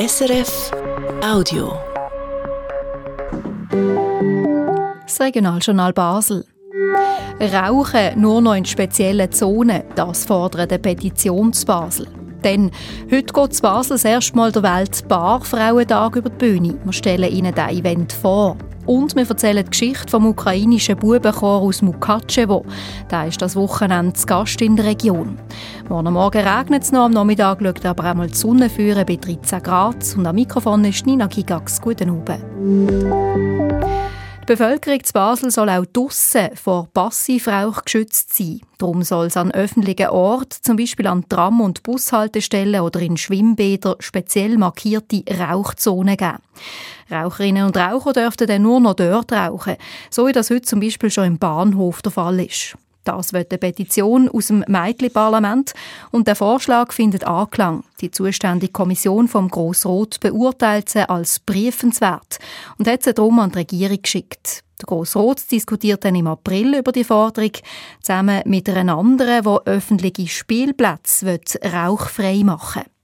SRF Audio. Das Regionaljournal Basel. Rauchen nur noch in speziellen Zonen, das fordert eine Petition zu Basel. Denn heute geht zu Basel das erste Mal der Welt-Bar-Frauentag über die Bühne. Wir stellen Ihnen dieses Event vor. Und wir erzählen die Geschichte vom ukrainischen Bubenchor aus Mukachevo. Der ist das Wochenende zu Gast in der Region. Morgen Morgen regnet es noch, am Nachmittag schaut aber einmal die Sonne führen bei 13 Grad. Und am Mikrofon ist Nina Gigax. Guten Abend. Bevölkerung zu Basel soll auch draussen vor Passivrauch geschützt sein. Darum soll es an öffentlichen Orten, zum Beispiel an Tram- und Bushaltestellen oder in Schwimmbädern, speziell markierte Rauchzonen geben. Raucherinnen und Raucher dürften dann nur noch dort rauchen, so wie das heute zum Beispiel schon im Bahnhof der Fall ist. Das wird eine Petition aus dem Meitli-Parlament und der Vorschlag findet Anklang. Die zuständige Kommission vom Grossrot beurteilt sie als briefenswert und hat sie darum an die Regierung geschickt. Der Grossrot diskutiert dann im April über die Forderung, zusammen mit einer anderen, die öffentliche Spielplätze rauchfrei machen will.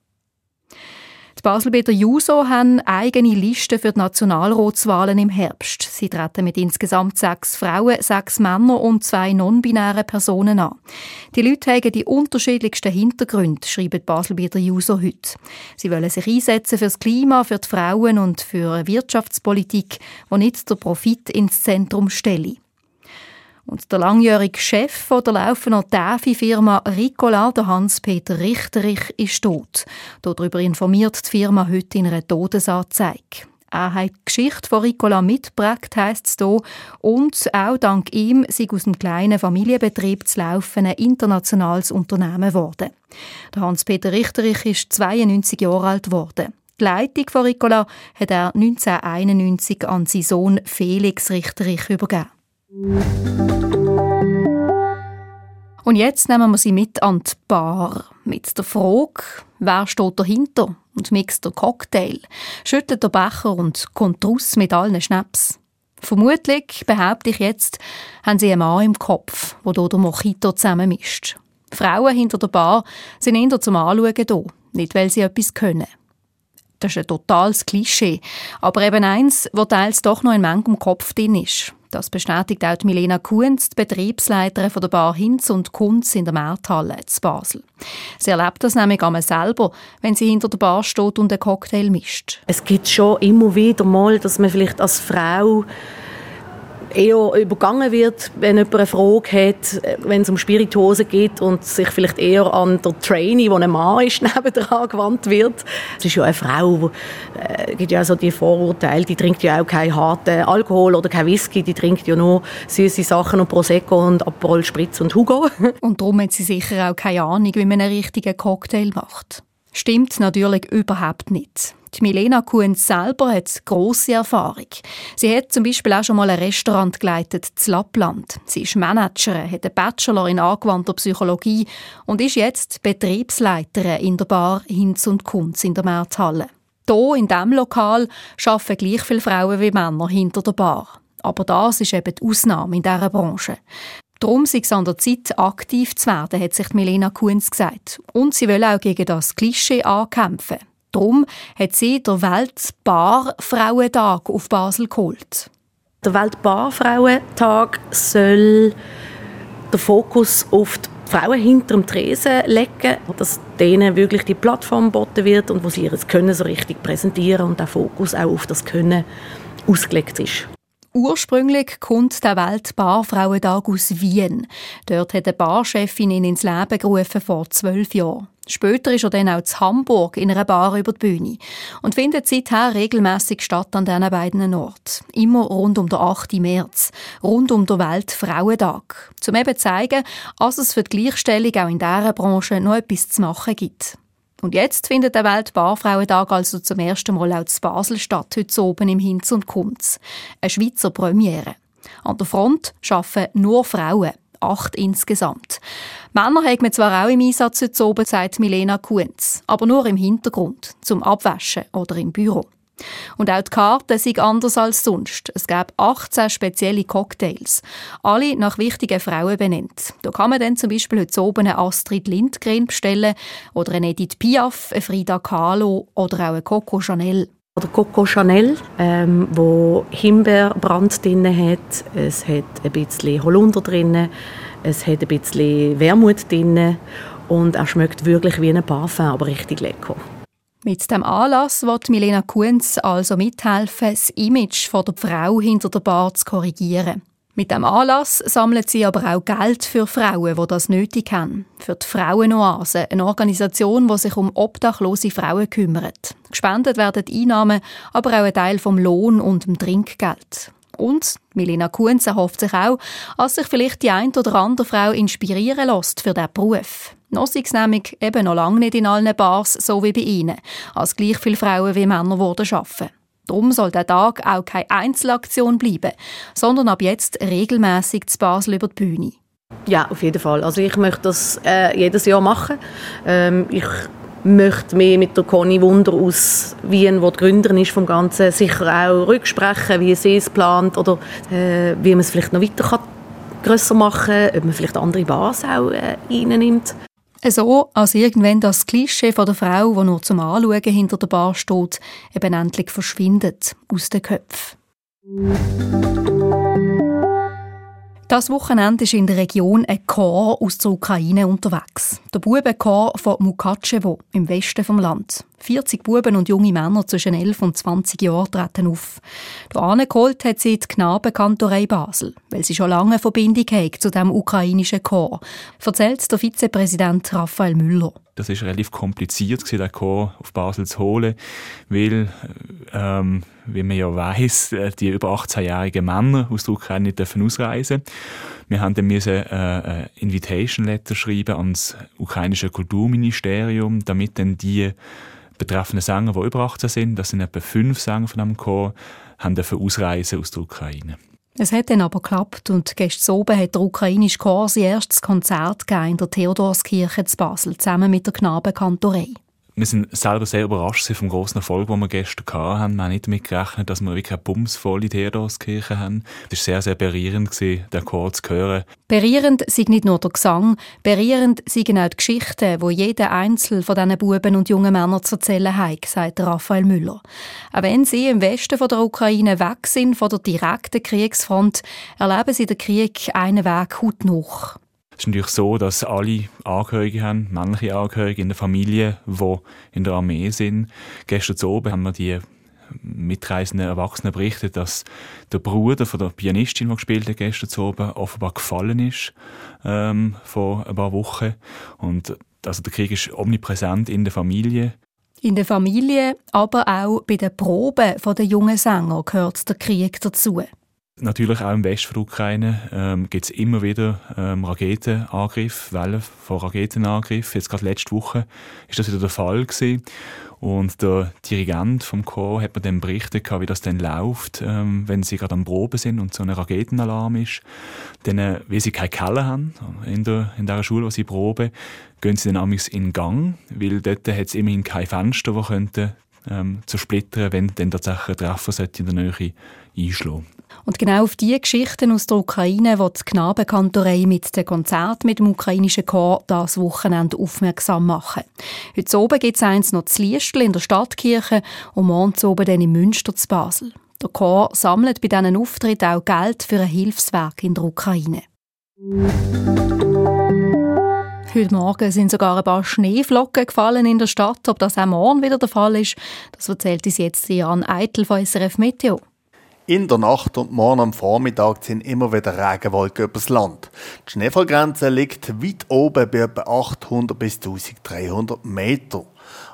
Die Baselbitter Juso haben eigene Listen für die Nationalratswahlen im Herbst. Sie treten mit insgesamt sechs Frauen, sechs Männern und zwei non-binären Personen an. Die Leute haben die unterschiedlichsten Hintergründe, schreibt die Baselbitter Juso heute. Sie wollen sich einsetzen für das Klima, für die Frauen und für eine Wirtschaftspolitik, die nicht der Profit ins Zentrum stelle. Und der langjährige Chef von der laufenden Tafi-Firma Ricola, der Hans-Peter Richterich, ist tot. Darüber informiert die Firma heute in einer Todesanzeige. Er hat die Geschichte von Ricola mitgeprägt, heisst es hier. Und auch dank ihm sei aus dem kleinen Familienbetrieb zu laufen ein internationales Unternehmen geworden. Der Hans-Peter Richterich ist 92 Jahre alt geworden. Die Leitung von Ricola hat er 1991 an seinen Sohn Felix Richterich übergeben. Und jetzt nehmen wir sie mit an die Bar. Mit der Frage, wer steht dahinter und mixt der Cocktail, schüttelt der Becher und kommt raus mit allen Schnaps. Vermutlich, behaupte ich jetzt, haben sie einen Mann im Kopf, der hier der Mojito zusammenmischt. Frauen hinter der Bar sind eher zum Anschauen da, nicht weil sie etwas können. Das ist ein totales Klischee, aber eben eins, wo teils doch noch in manchem Kopf drin ist. Das bestätigt auch Milena Kunz, die Betriebsleiterin der Bar Hinz und Kunz in der Markthalle in Basel. Sie erlebt das nämlich einmal selber, wenn sie hinter der Bar steht und einen Cocktail mischt. Es gibt schon immer wieder mal, dass man vielleicht als Frau eher übergangen wird, wenn jemand eine Frage hat, wenn es um Spirituose geht und sich vielleicht eher an der Trainee, wo ein Mann ist, nebendran gewandt wird. Es ist ja eine Frau, äh, gibt ja so die Vorurteile, die trinkt ja auch keinen harten Alkohol oder kein Whisky, die trinkt ja nur süße Sachen und Prosecco und Aperol Spritz und Hugo. und darum hat sie sicher auch keine Ahnung, wie man einen richtigen Cocktail macht. Stimmt natürlich überhaupt nicht. Die Milena Kuhns selber hat grosse Erfahrung. Sie hat zum Beispiel auch schon mal ein Restaurant geleitet in Lappland. Sie ist Managerin, hat einen Bachelor in angewandter Psychologie und ist jetzt Betriebsleiterin in der Bar Hinz und Kunz in der Märthalle. Hier in diesem Lokal arbeiten gleich viele Frauen wie Männer hinter der Bar. Aber das ist eben die Ausnahme in dieser Branche. Darum sei es an der Zeit, aktiv zu werden, hat sich Milena Kunz gesagt. Und sie will auch gegen das Klischee ankämpfen. Darum hat sie den Weltbarfrauentag auf Basel geholt. Der Weltbarfrauentag soll den Fokus auf die Frauen hinter dem Tresen legen, dass denen wirklich die Plattform geboten wird und wo sie ihr Können so richtig präsentieren und der Fokus auch auf das Können ausgelegt ist. Ursprünglich kommt der Weltbarfrauentag aus Wien. Dort hat eine Barchefin ihn ins Leben gerufen vor zwölf Jahren. Später ist er dann auch zu Hamburg in einer Bar über die Bühne und findet seither regelmäßig statt an diesen beiden Orten. Immer rund um den 8. März, rund um den Weltfrauentag. Zum eben zu zeigen, dass es für die Gleichstellung auch in dieser Branche noch etwas zu machen gibt. Und jetzt findet der Weltbarfrauentag also zum ersten Mal auch zu Basel statt, heute oben im Hinz und Kunz. Eine Schweizer Premiere. An der Front arbeiten nur Frauen acht insgesamt. Männer haben wir zwar auch im Einsatz heute oben, sagt Milena Kunz, aber nur im Hintergrund, zum Abwaschen oder im Büro. Und auch die Karte sind anders als sonst. Es gab 18 spezielle Cocktails. Alle nach wichtigen Frauen benannt. Da kann man dann zum Beispiel heute oben eine Astrid Lindgren bestellen oder eine Edith Piaf, eine Frida Kahlo oder auch eine Coco Chanel. Oder Coco Chanel, ähm, wo Himbeerbrand drin hat. Es hat ein bisschen Holunder drin. Es hat ein bisschen Wermut drin. Und er schmeckt wirklich wie ein Parfum, aber richtig lecker. Mit dem Anlass wird Milena Kunz also mithelfen, das Image von der Frau hinter der Bar zu korrigieren. Mit dem Anlass sammelt sie aber auch Geld für Frauen, die das nötig haben. Für die Frauenoase, eine Organisation, die sich um obdachlose Frauen kümmert. Gespendet werden die Einnahmen, aber auch ein Teil vom Lohn und dem Trinkgeld. Und Milena Kunz erhofft sich auch, dass sich vielleicht die ein oder andere Frau inspirieren lässt für diesen Beruf. Noch es nämlich eben noch lange nicht in allen Bars so wie bei Ihnen, als gleich viele Frauen wie Männer wurden arbeiten. Darum soll der Tag auch keine Einzelaktion bleiben, sondern ab jetzt regelmäßig zu Basel über die Bühne. Ja, auf jeden Fall. Also ich möchte das äh, jedes Jahr machen. Ähm, ich möchte mehr mit der Conny Wunder aus Wien, die die Gründerin ist vom Ganzen, sicher auch rücksprechen, wie sie es plant oder äh, wie man es vielleicht noch weiter kann, grösser machen kann, ob man vielleicht andere Bars auch äh, reinnimmt. So, als irgendwann das Klischee von der Frau, die nur zum Anschauen hinter der Bar steht, eben endlich verschwindet aus den Köpfen. Das Wochenende ist in der Region ein Chor aus der Ukraine unterwegs. Der Bubenchor von Mukachevo im Westen vom Land. 40 Buben und junge Männer zwischen 11 und 20 Jahren treten auf. Hier geholt hat sie die Knabenkantorei Basel, weil sie schon lange Verbindung hat zu dem ukrainischen Chor, erzählt der Vizepräsident Raphael Müller. Das ist relativ kompliziert, den Chor auf Basel zu holen, weil, ähm, wie man ja weiss, äh, die über 18-jährigen Männer aus der Ukraine nicht dürfen ausreisen Wir haben dann müssen, äh, ein Invitation Letter schreiben ans ukrainische Kulturministerium, damit dann die betreffenden Sänger, die über 18 sind, das sind etwa fünf Sänger von diesem Chor, haben dürfen ausreisen aus der Ukraine. Es hat dann aber geklappt und gestern oben hat der ukrainische Chor sein erstes Konzert in der Theodorskirche zu Basel, zusammen mit der Knabenkantorei wir sind selber sehr überrascht vom grossen Erfolg, den wir gestern hatten. Wir haben nicht damit gerechnet, dass wir wirklich eine bumsvolle Theodorskirche haben. Es war sehr, sehr berührend, den Chor zu hören. Berührend sind nicht nur der Gesang, berührend sind auch die Geschichten, die jeder Einzelne von diesen Buben und jungen Männern zu erzählen hat, sagt Raphael Müller. Auch wenn sie im Westen von der Ukraine weg sind von der direkten Kriegsfront, erleben sie den Krieg einen Weg heute noch. Es ist natürlich so, dass alle Angehörige haben, männliche Angehörige in der Familie, die in der Armee sind. Gestern oben haben wir die mitreisenden Erwachsenen berichtet, dass der Bruder von der Pianistin, die gespielt hat, gestern oben, offenbar gefallen ist ähm, vor ein paar Wochen. Und also der Krieg ist omnipräsent in der Familie. In der Familie, aber auch bei den Proben der jungen Sänger gehört der Krieg dazu. Natürlich auch im Westen der Ukraine ähm, gibt es immer wieder ähm, Raketenangriffe, Wellen von Raketenangriffen. Jetzt gerade letzte Woche ist das wieder der Fall gewesen. Und der Dirigent vom Chor hat mir dann berichtet, wie das dann läuft, ähm, wenn sie gerade am Proben sind und so ein Raketenalarm ist. Dann, äh, weil sie keine Keller haben in der, in der Schule, wo sie proben, gehen sie dann amigs in Gang, weil dort hat es immerhin keine Fenster, die könnten ähm, zersplittern, wenn dann tatsächlich ein Treffer in der Nähe einschlagen und genau auf diese Geschichten aus der Ukraine wird die Knabenkantorei mit dem Konzert mit dem ukrainischen Chor das Wochenende aufmerksam machen. Heute oben gibt es eins noch zu Liestl in der Stadtkirche und morgen oben dann in Münster zu Basel. Der Chor sammelt bei diesen Auftritten auch Geld für ein Hilfswerk in der Ukraine. Heute Morgen sind sogar ein paar Schneeflocken gefallen in der Stadt. Ob das auch morgen wieder der Fall ist, das erzählt uns jetzt Jan Eitel von SRF Meteo. In der Nacht und morgen am Vormittag sind immer wieder Regenwolken übers Land. Die Schneefallgrenze liegt weit oben bei etwa 800 bis 1300 Meter.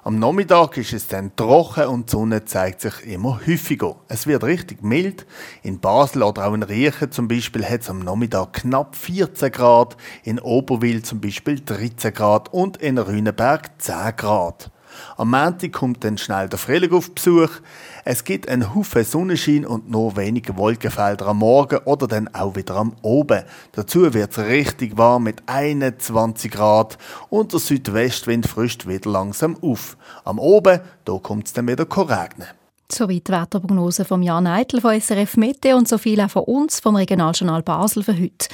Am Nachmittag ist es dann trocken und die Sonne zeigt sich immer häufiger. Es wird richtig mild. In Basel oder auch in Riechen zum Beispiel hat es am Nachmittag knapp 14 Grad, in Oberwil zum Beispiel 13 Grad und in Rüneberg 10 Grad. Am Montag kommt dann schnell der Frühling auf Besuch. Es gibt einen Haufen Sonnenschein und nur wenige Wolkenfelder am Morgen oder dann auch wieder am Oben. Dazu wird es richtig warm mit 21 Grad und der Südwestwind frischt wieder langsam auf. Am Oben, da kommt es dann wieder regnen. Soweit die Wetterprognose von Jan Eitel von SRF Meteo und so viel auch von uns vom Regionaljournal Basel für heute.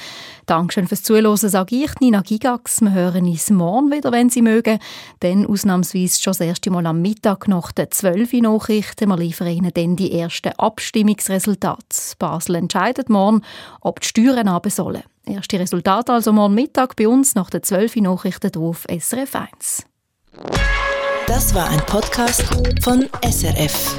Dankeschön fürs Zuhören, sage ich, Nina Gigax. Wir hören uns morgen wieder, wenn Sie mögen. Dann ausnahmsweise schon das erste Mal am Mittag nach den 12 Nachrichten. Wir liefern Ihnen dann die ersten Abstimmungsresultate. Basel entscheidet morgen, ob die Steuern haben sollen. Erste Resultate also morgen Mittag bei uns nach den 12 Nachrichten auf SRF 1. Das war ein Podcast von SRF.